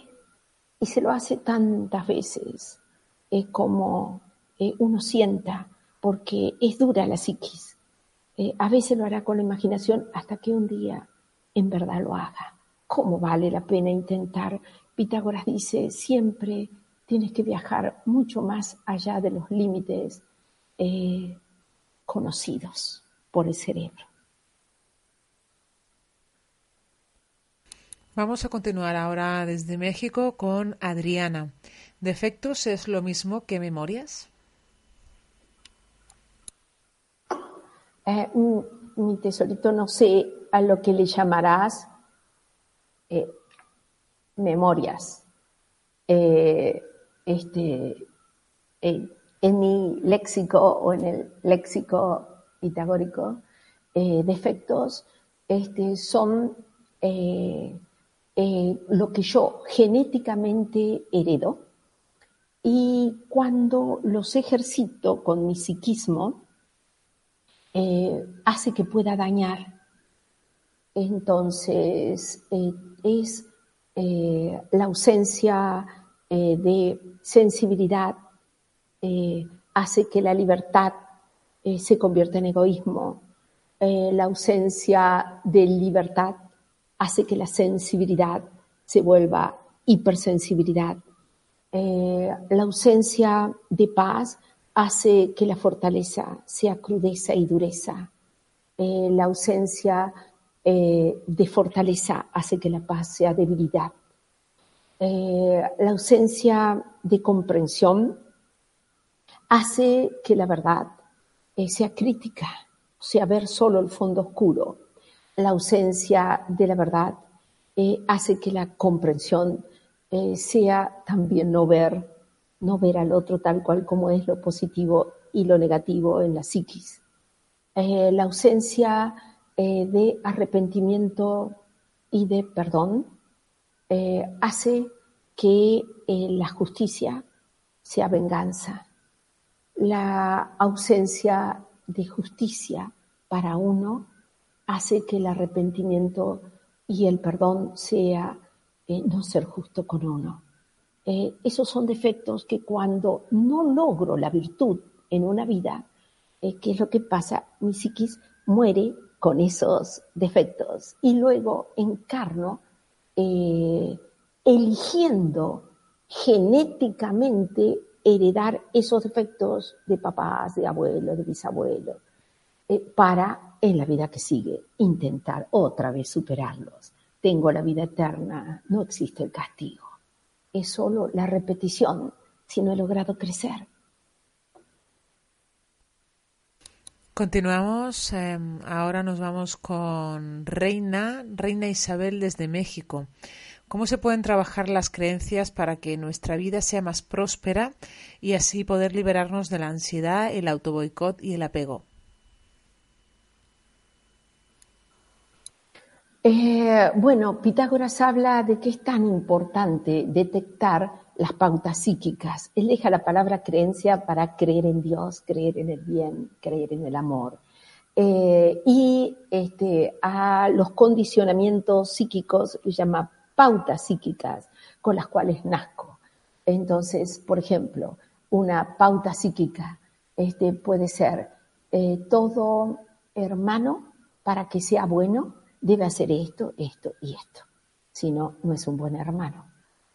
Speaker 2: y se lo hace tantas veces eh, como eh, uno sienta, porque es dura la psiquis. a veces lo hará con la imaginación hasta que un día en verdad lo haga. ¿Cómo vale la pena intentar? Pitágoras dice, siempre tienes que viajar mucho más allá de los límites conocidos por el cerebro.
Speaker 1: Vamos a continuar ahora desde México con Adriana. ¿Defectos es lo mismo que memorias?
Speaker 2: Eh, mi tesorito, no sé a lo que le llamarás eh, memorias. Eh, este, en mi léxico o en el léxico pitagórico, defectos este, son lo que yo genéticamente heredo y cuando los ejercito con mi psiquismo, eh, hace que pueda dañar. Entonces, eh, es eh, la ausencia de sensibilidad, hace que la libertad se convierta en egoísmo. la ausencia de libertad hace que la sensibilidad se vuelva hipersensibilidad. la ausencia de paz hace que la fortaleza sea crudeza y dureza. Eh, la ausencia eh, de fortaleza hace que la paz sea debilidad. Eh, la ausencia de comprensión hace que la verdad sea crítica, o sea, ver solo el fondo oscuro. La ausencia de la verdad hace que la comprensión sea también no ver no ver al otro tal cual como es lo positivo y lo negativo en la psiquis. Eh, la ausencia eh, de arrepentimiento y de perdón eh, hace que la justicia sea venganza. La ausencia de justicia para uno hace que el arrepentimiento y el perdón sea no ser justo con uno. Eh, esos son defectos que cuando no logro la virtud en una vida, eh, ¿qué es lo que pasa? Mi psiquis muere con esos defectos y luego encarno eh, eligiendo genéticamente heredar esos defectos de papás, de abuelos, de bisabuelos, para en la vida que sigue intentar otra vez superarlos. Tengo la vida eterna, no existe el castigo es solo la repetición si no he logrado crecer.
Speaker 1: Continuamos, em, ahora nos vamos con Reina, Reina Isabel desde México. ¿Cómo se pueden trabajar las creencias para que nuestra vida sea más próspera y así poder liberarnos de la ansiedad, el autoboicot y el apego?
Speaker 2: Eh, bueno, Pitágoras habla de que es tan importante detectar las pautas psíquicas. Él deja la palabra creencia para creer en Dios, creer en el bien, creer en el amor. Eh, y este, a los condicionamientos psíquicos le llama pautas psíquicas con las cuales nazco. Entonces, por ejemplo, una pauta psíquica este, puede ser eh, todo hermano para que sea bueno debe hacer esto, esto y esto. Si no, no es un buen hermano.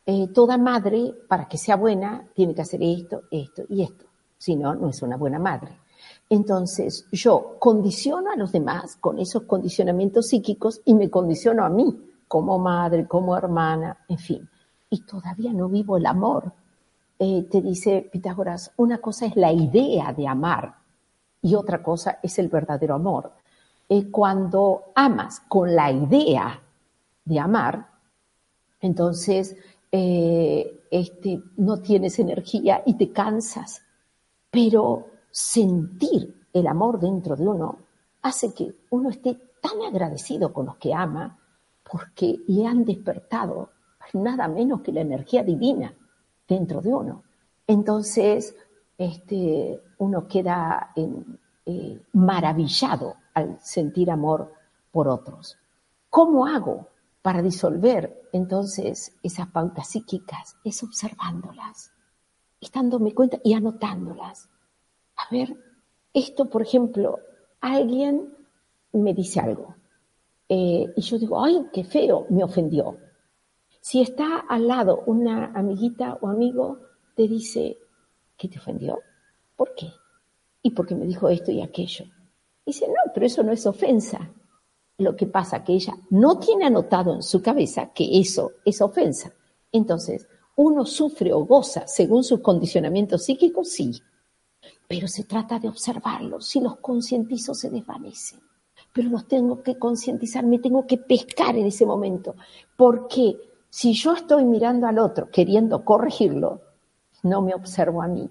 Speaker 2: Eh, toda madre, para que sea buena, tiene que hacer esto, esto y esto. Si no, no es una buena madre. Entonces, yo condiciono a los demás con esos condicionamientos psíquicos y me condiciono a mí como madre, como hermana, en fin. Y todavía no vivo el amor. Eh, te dice Pitágoras, una cosa es la idea de amar y otra cosa es el verdadero amor. Eh, cuando amas con la idea de amar, entonces eh, este, no tienes energía y te cansas. Pero sentir el amor dentro de uno hace que uno esté tan agradecido con los que ama porque le han despertado nada menos que la energía divina dentro de uno. Entonces, este, uno queda eh, maravillado al sentir amor por otros. ¿Cómo hago para disolver entonces esas pautas psíquicas? Es observándolas, estándome cuenta y anotándolas. A ver, esto, por ejemplo, alguien me dice algo eh, y yo digo, ay, qué feo, me ofendió. Si está al lado una amiguita o amigo, te dice, ¿qué te ofendió? ¿Por qué? Y porque me dijo esto y aquello. Dice, no, pero eso no es ofensa. Lo que pasa que ella no tiene anotado en su cabeza que eso es ofensa. Entonces, uno sufre o goza según sus condicionamientos psíquicos, sí. pero se trata de observarlos. Si los concientizo se desvanecen, pero los tengo que concientizar, me tengo que pescar en ese momento, porque si yo estoy mirando al otro queriendo corregirlo, no me observo a mí.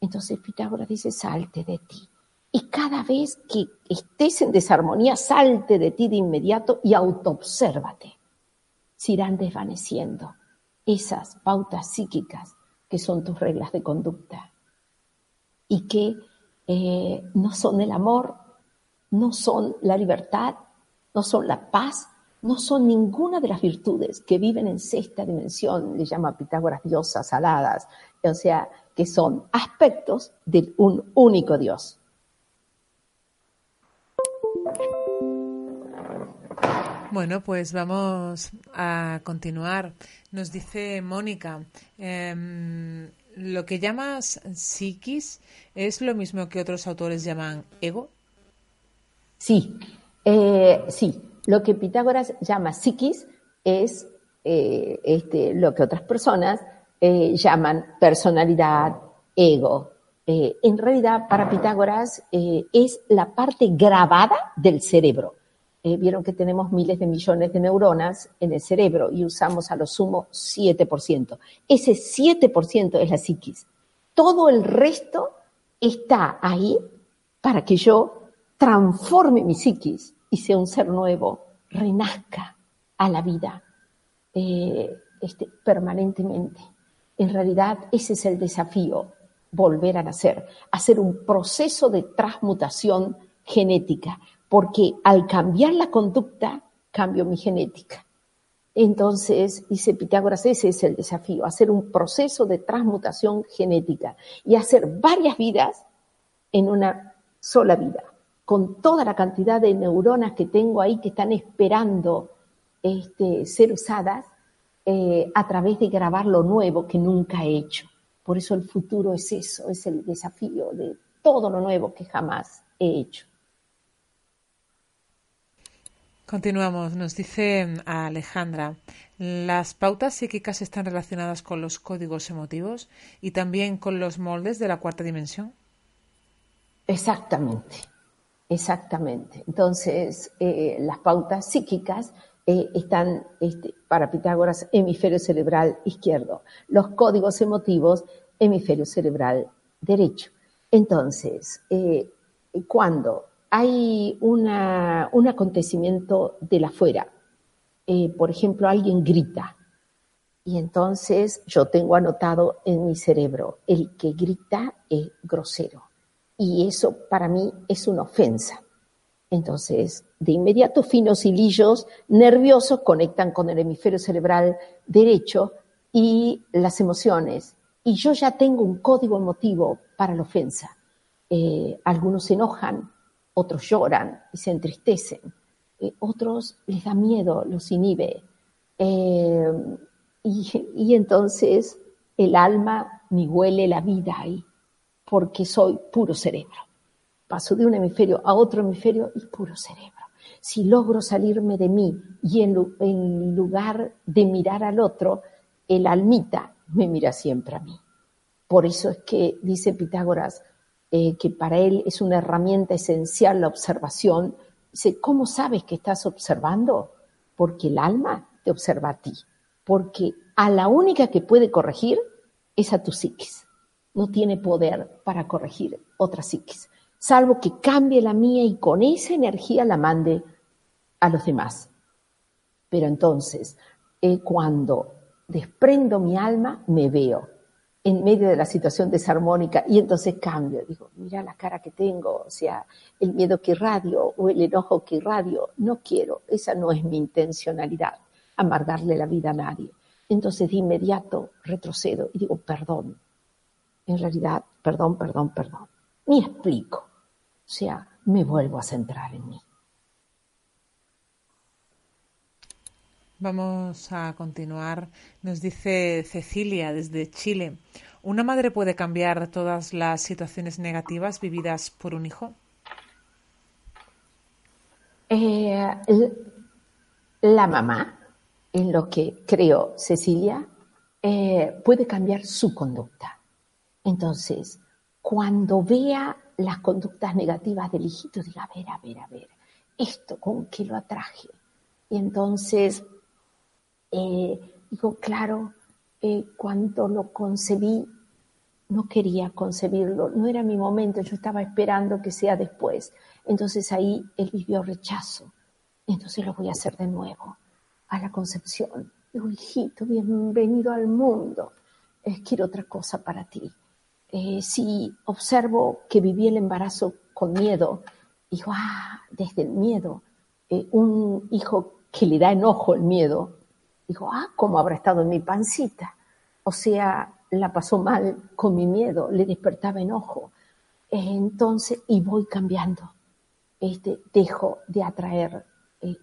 Speaker 2: Entonces Pitágoras dice, salte de ti. Y cada vez que estés en desarmonía, salte de ti de inmediato y autoobsérvate. Se irán desvaneciendo esas pautas psíquicas que son tus reglas de conducta y que eh, no son el amor, no son la libertad, no son la paz, no son ninguna de las virtudes que viven en sexta dimensión, le llama Pitágoras diosas aladas, o sea, que son aspectos de un único Dios.
Speaker 1: Bueno, pues vamos a continuar. Nos dice Mónica, em, lo que llamas psiquis es lo mismo que otros autores llaman ego.
Speaker 2: Sí, eh, sí. Lo que Pitágoras llama psiquis es eh, este, lo que otras personas eh, llaman personalidad, ego. en realidad, para Pitágoras es la parte grabada del cerebro. Eh, vieron que tenemos miles de millones de neuronas en el cerebro y usamos a lo sumo 7%. Ese 7% es la psiquis. Todo el resto está ahí para que yo transforme mi psiquis y sea un ser nuevo, renazca a la vida eh, este, permanentemente. En realidad ese es el desafío, volver a nacer, hacer un proceso de transmutación genética porque al cambiar la conducta, cambio mi genética. Entonces, dice Pitágoras, ese es el desafío, hacer un proceso de transmutación genética y hacer varias vidas en una sola vida, con toda la cantidad de neuronas que tengo ahí que están esperando este, ser usadas eh, a través de grabar lo nuevo que nunca he hecho. Por eso el futuro es eso, es el desafío de todo lo nuevo que jamás he hecho.
Speaker 1: Continuamos. Nos dice Alejandra, ¿las pautas psíquicas están relacionadas con los códigos emotivos y también con los moldes de la cuarta dimensión?
Speaker 2: Exactamente, exactamente. Entonces, eh, las pautas psíquicas eh, están este, para Pitágoras hemisferio cerebral izquierdo, los códigos emotivos hemisferio cerebral derecho. Entonces, eh, cuando hay una, un acontecimiento de la afuera. Eh, por ejemplo, alguien grita. Y entonces yo tengo anotado en mi cerebro, el que grita es grosero. Y eso para mí es una ofensa. Entonces, de inmediato finos hilillos nerviosos conectan con el hemisferio cerebral derecho y las emociones. Y yo ya tengo un código emotivo para la ofensa. Eh, algunos se enojan, otros lloran y se entristecen, eh, otros les da miedo, los inhibe. Eh, y, entonces el alma ni huele la vida ahí, porque soy puro cerebro. Paso de un hemisferio a otro hemisferio y puro cerebro. Si logro salirme de mí y en, lugar de mirar al otro, el almita me mira siempre a mí. Por eso es que dice Pitágoras, eh, que para él es una herramienta esencial la observación, dice, ¿cómo sabes que estás observando? Porque el alma te observa a ti, porque a la única que puede corregir es a tu psiquis. No tiene poder para corregir otra psiquis, salvo que cambie la mía y con esa energía la mande a los demás. Pero entonces, eh, cuando desprendo mi alma, me veo en medio de la situación desarmónica y entonces cambio. Digo, mira la cara que tengo, o sea, el miedo que irradio o el enojo que irradio. No quiero, esa no es mi intencionalidad, amargarle la vida a nadie. Entonces de inmediato retrocedo y digo, perdón. En realidad, perdón, perdón, perdón. Ni explico. O sea, me vuelvo a centrar en mí.
Speaker 1: Vamos a continuar. Nos dice Cecilia desde Chile. ¿Una madre puede cambiar todas las situaciones negativas vividas por un hijo?
Speaker 2: Eh, la mamá, en lo que creo Cecilia, eh, puede cambiar su conducta. Entonces, cuando vea las conductas negativas del hijito, diga, a ver, a ver, a ver, esto con qué lo atraje. Y entonces eh, digo, claro, eh, cuando lo concebí, no quería concebirlo, no era mi momento, yo estaba esperando que sea después. Entonces ahí él vivió rechazo. Entonces lo voy a hacer de nuevo, a la concepción. Digo, hijito, bienvenido al mundo. quiero otra cosa para ti. Eh, si observo que viví el embarazo con miedo, digo, ah, desde el miedo, eh, un hijo que le da enojo el miedo, digo, ah, ¿cómo habrá estado en mi pancita? O sea, la pasó mal con mi miedo, le despertaba enojo. Eh, entonces, y voy cambiando. Este, dejo de atraer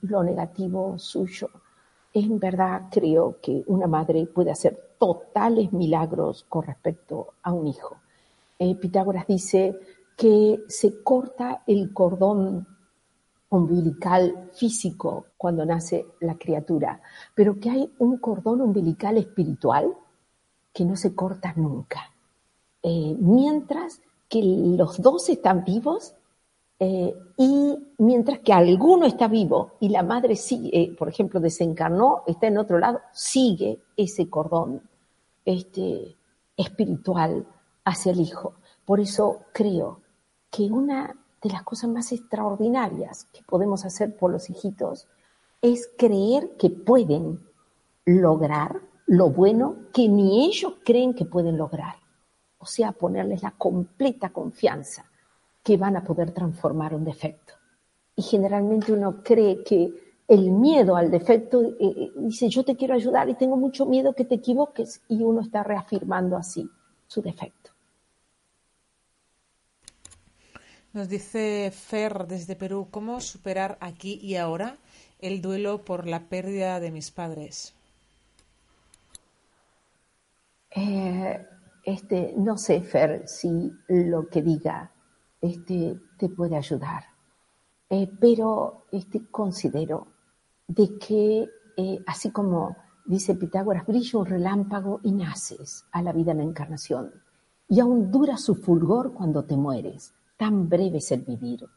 Speaker 2: lo negativo suyo. En verdad creo que una madre puede hacer totales milagros con respecto a un hijo. Eh, Pitágoras dice que se corta el cordón umbilical físico cuando nace la criatura, pero que hay un cordón umbilical espiritual que no se corta nunca. Eh, mientras que los dos están vivos eh, y mientras que alguno está vivo y la madre sigue, por ejemplo, desencarnó, está en otro lado, sigue ese cordón este, espiritual hacia el Hijo. Por eso creo que una de las cosas más extraordinarias que podemos hacer por los hijitos es creer que pueden lograr lo bueno que ni ellos creen que pueden lograr. O sea, ponerles la completa confianza que van a poder transformar un defecto. Y generalmente uno cree que el miedo al defecto eh, eh, dice yo te quiero ayudar y tengo mucho miedo que te equivoques y uno está reafirmando así su defecto.
Speaker 1: Nos dice Fer desde Perú, ¿cómo superar aquí y ahora el duelo por la pérdida de mis padres?
Speaker 2: Eh, este, no sé, Fer, si lo que diga este, te puede ayudar, eh, pero este, considero de que, eh, así como dice Pitágoras, brilla un relámpago y naces a la vida en la encarnación, y aún dura su fulgor cuando te mueres tan breve es el vivir.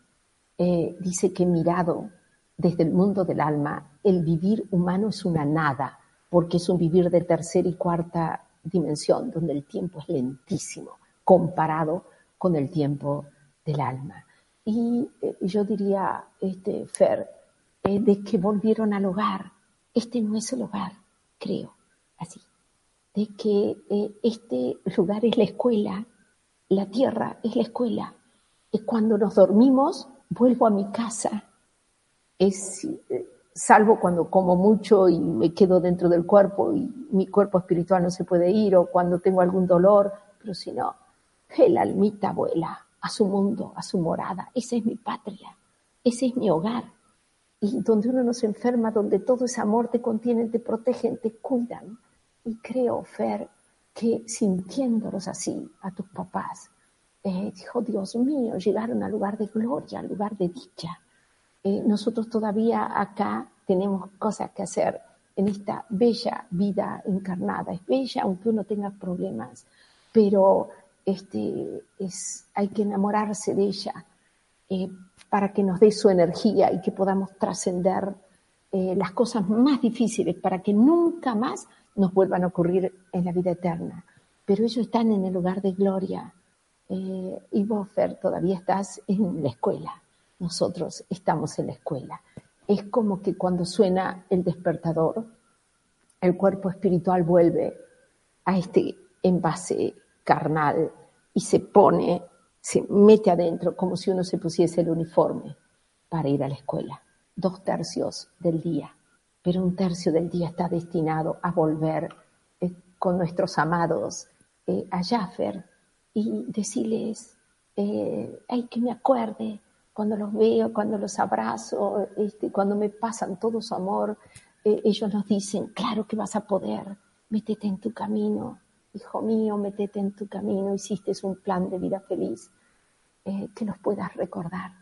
Speaker 2: Eh, dice que mirado desde el mundo del alma, el vivir humano es una nada, porque es un vivir de tercera y cuarta dimensión, donde el tiempo es lentísimo comparado con el tiempo del alma. Y eh, yo diría, este, Fer, eh, de que volvieron al hogar. Este no es el hogar, creo, así. De que este lugar es la escuela, la tierra es la escuela, cuando nos dormimos, vuelvo a mi casa. Es, salvo cuando como mucho y me quedo dentro del cuerpo y mi cuerpo espiritual no se puede ir o cuando tengo algún dolor, pero si no, el almita vuela a su mundo, a su morada. Esa es mi patria, ese es mi hogar. Y donde uno no se enferma, donde todo ese amor te contiene, te protegen, te cuidan. Y creo, Fer, que sintiéndolos así a tus papás, eh, dijo, Dios mío, llegaron al lugar de gloria, al lugar de dicha. Eh, nosotros todavía acá tenemos cosas que hacer en esta bella vida encarnada. Es bella aunque uno tenga problemas, pero este, es, hay que enamorarse de ella eh, para que nos dé su energía y que podamos trascender las cosas más difíciles para que nunca más nos vuelvan a ocurrir en la vida eterna. Pero ellos están en el lugar de gloria eh, y vos, Fer, todavía estás en la escuela. Nosotros estamos en la escuela. Es como que cuando suena el despertador, el cuerpo espiritual vuelve a este envase carnal y se pone, se mete adentro como si uno se pusiese el uniforme para ir a la escuela. Dos tercios del día, pero un tercio del día está destinado a volver eh, con nuestros amados eh, a Jaffer, y decirles, eh, ay, que me acuerde cuando los veo, cuando los abrazo, este, cuando me pasan todo su amor, eh, ellos nos dicen, claro que vas a poder, métete en tu camino, hijo mío, métete en tu camino, hiciste un plan de vida feliz, eh, que los puedas recordar,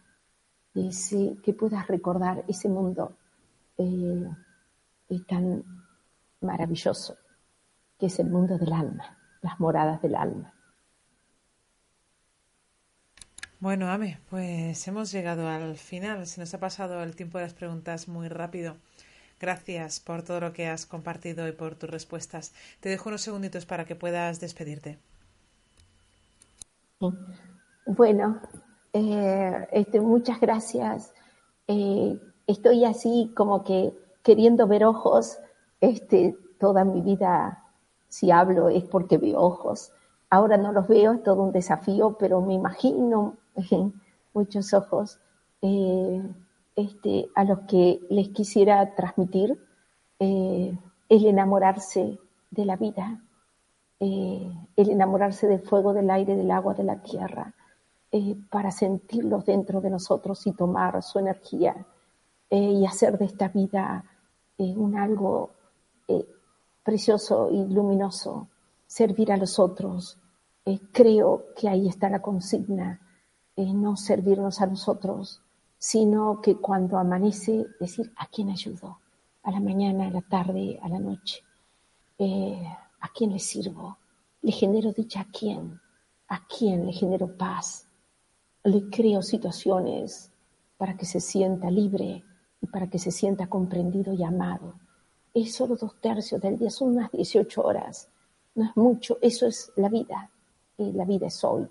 Speaker 2: ese, que puedas recordar ese mundo tan maravilloso que es el mundo del alma, las moradas del alma.
Speaker 1: Bueno, Ame, pues hemos llegado al final. Se nos ha pasado el tiempo de las preguntas muy rápido. Gracias por todo lo que has compartido y por tus respuestas. Te dejo unos segunditos para que puedas despedirte.
Speaker 2: Bueno, eh, este, muchas gracias. Eh, estoy así como que queriendo ver ojos. Este, toda mi vida, si hablo, es porque veo ojos. Ahora no los veo, es todo un desafío, pero me imagino muchos ojos. Eh, este, a los que les quisiera transmitir eh, el enamorarse de la vida, eh, el enamorarse del fuego, del aire, del agua, de la tierra, para sentirlos dentro de nosotros y tomar su energía y hacer de esta vida un algo precioso y luminoso, servir a los otros. creo que ahí está la consigna no servirnos a nosotros, sino que cuando amanece, decir, ¿a quién ayudo? A la mañana, a la tarde, a la noche. Eh, ¿A quién le sirvo? ¿Le genero dicha a quién? ¿A quién le genero paz? Le creo situaciones para que se sienta libre y para que se sienta comprendido y amado. Es solo dos tercios del día, son unas 18 horas. No es mucho, eso es la vida. Y la vida es hoy.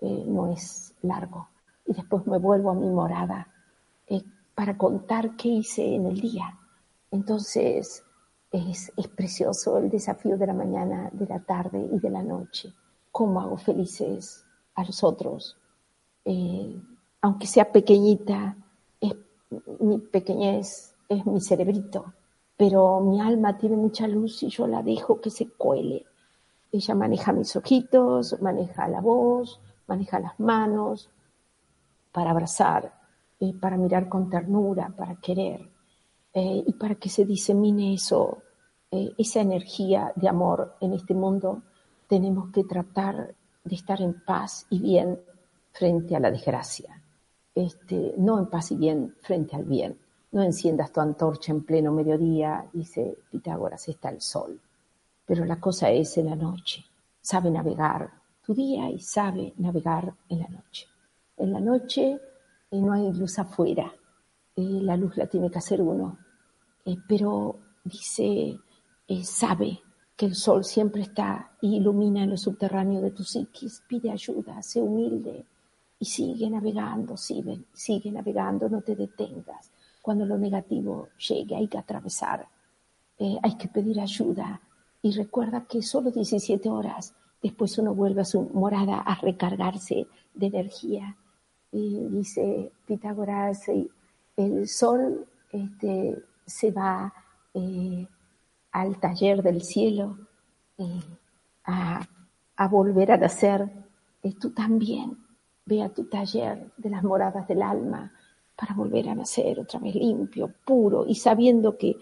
Speaker 2: Eh, no es largo. Y después me vuelvo a mi morada eh, para contar qué hice en el día. Entonces es, precioso el desafío de la mañana, de la tarde y de la noche. Cómo hago felices a los otros. Eh, aunque sea pequeñita, mi pequeñez es mi cerebrito, pero mi alma tiene mucha luz y yo la dejo que se cuele. Ella maneja mis ojitos, maneja la voz, maneja las manos para abrazar, eh, para mirar con ternura, para querer, eh, y para que se disemine eso, eh, esa energía de amor en este mundo, tenemos que tratar de estar en paz y bien frente a la desgracia. Este, no en paz y bien frente al bien. No enciendas tu antorcha en pleno mediodía, dice Pitágoras, está el sol. Pero la cosa es en la noche. Sabe navegar tu día y sabe navegar en la noche. En la noche eh, no hay luz afuera, eh, la luz la tiene que hacer uno, eh, pero dice, sabe que el sol siempre está y ilumina en lo subterráneo de tu psiquis, pide ayuda, sé humilde y sigue navegando, sigue, sigue navegando, no te detengas. Cuando lo negativo llegue hay que atravesar, hay que pedir ayuda y recuerda que solo 17 horas Después uno vuelve a su morada a recargarse de energía. Y dice Pitágoras, el sol este, se va eh, al taller del cielo eh, a, volver a nacer. Eh, tú también ve a tu taller de las moradas del alma para volver a nacer otra vez limpio, puro y sabiendo que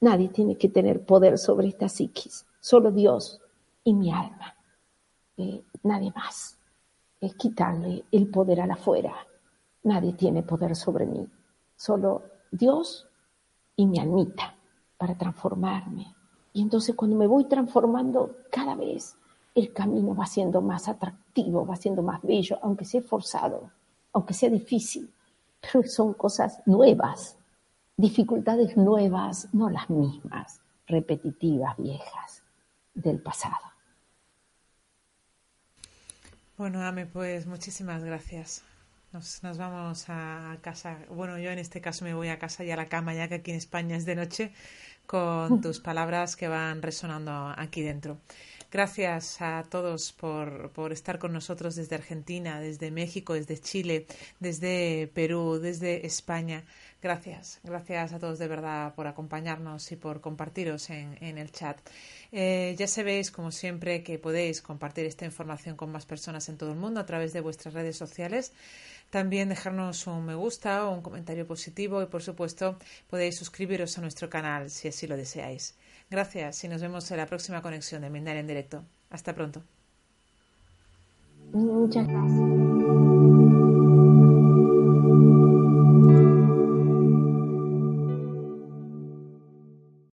Speaker 2: nadie tiene que tener poder sobre esta psiquis, solo Dios y mi alma. Eh, nadie más. Es quitarle el poder a la afuera. Nadie tiene poder sobre mí. Solo Dios y mi almita para transformarme. Y entonces cuando me voy transformando cada vez, el camino va siendo más atractivo, va siendo más bello, aunque sea forzado, aunque sea difícil. Pero son cosas nuevas, dificultades nuevas, no las mismas, repetitivas, viejas del pasado.
Speaker 1: Bueno, Ame, pues muchísimas gracias. Nos, nos, vamos a casa. Bueno, yo en este caso me voy a casa y a la cama, ya que aquí en España es de noche, con tus palabras que van resonando aquí dentro. Gracias a todos por, por, estar con nosotros desde Argentina, desde México, desde Chile, desde Perú, desde España. Gracias, gracias a todos de verdad por acompañarnos y por compartiros en, el chat. Eh, ya sabéis, como siempre, que podéis compartir esta información con más personas en todo el mundo a través de vuestras redes sociales. También dejarnos un me gusta o un comentario positivo y, por supuesto, podéis suscribiros a nuestro canal si así lo deseáis. Gracias y nos vemos en la próxima conexión de Mindar en directo. Hasta pronto.
Speaker 2: Muchas gracias.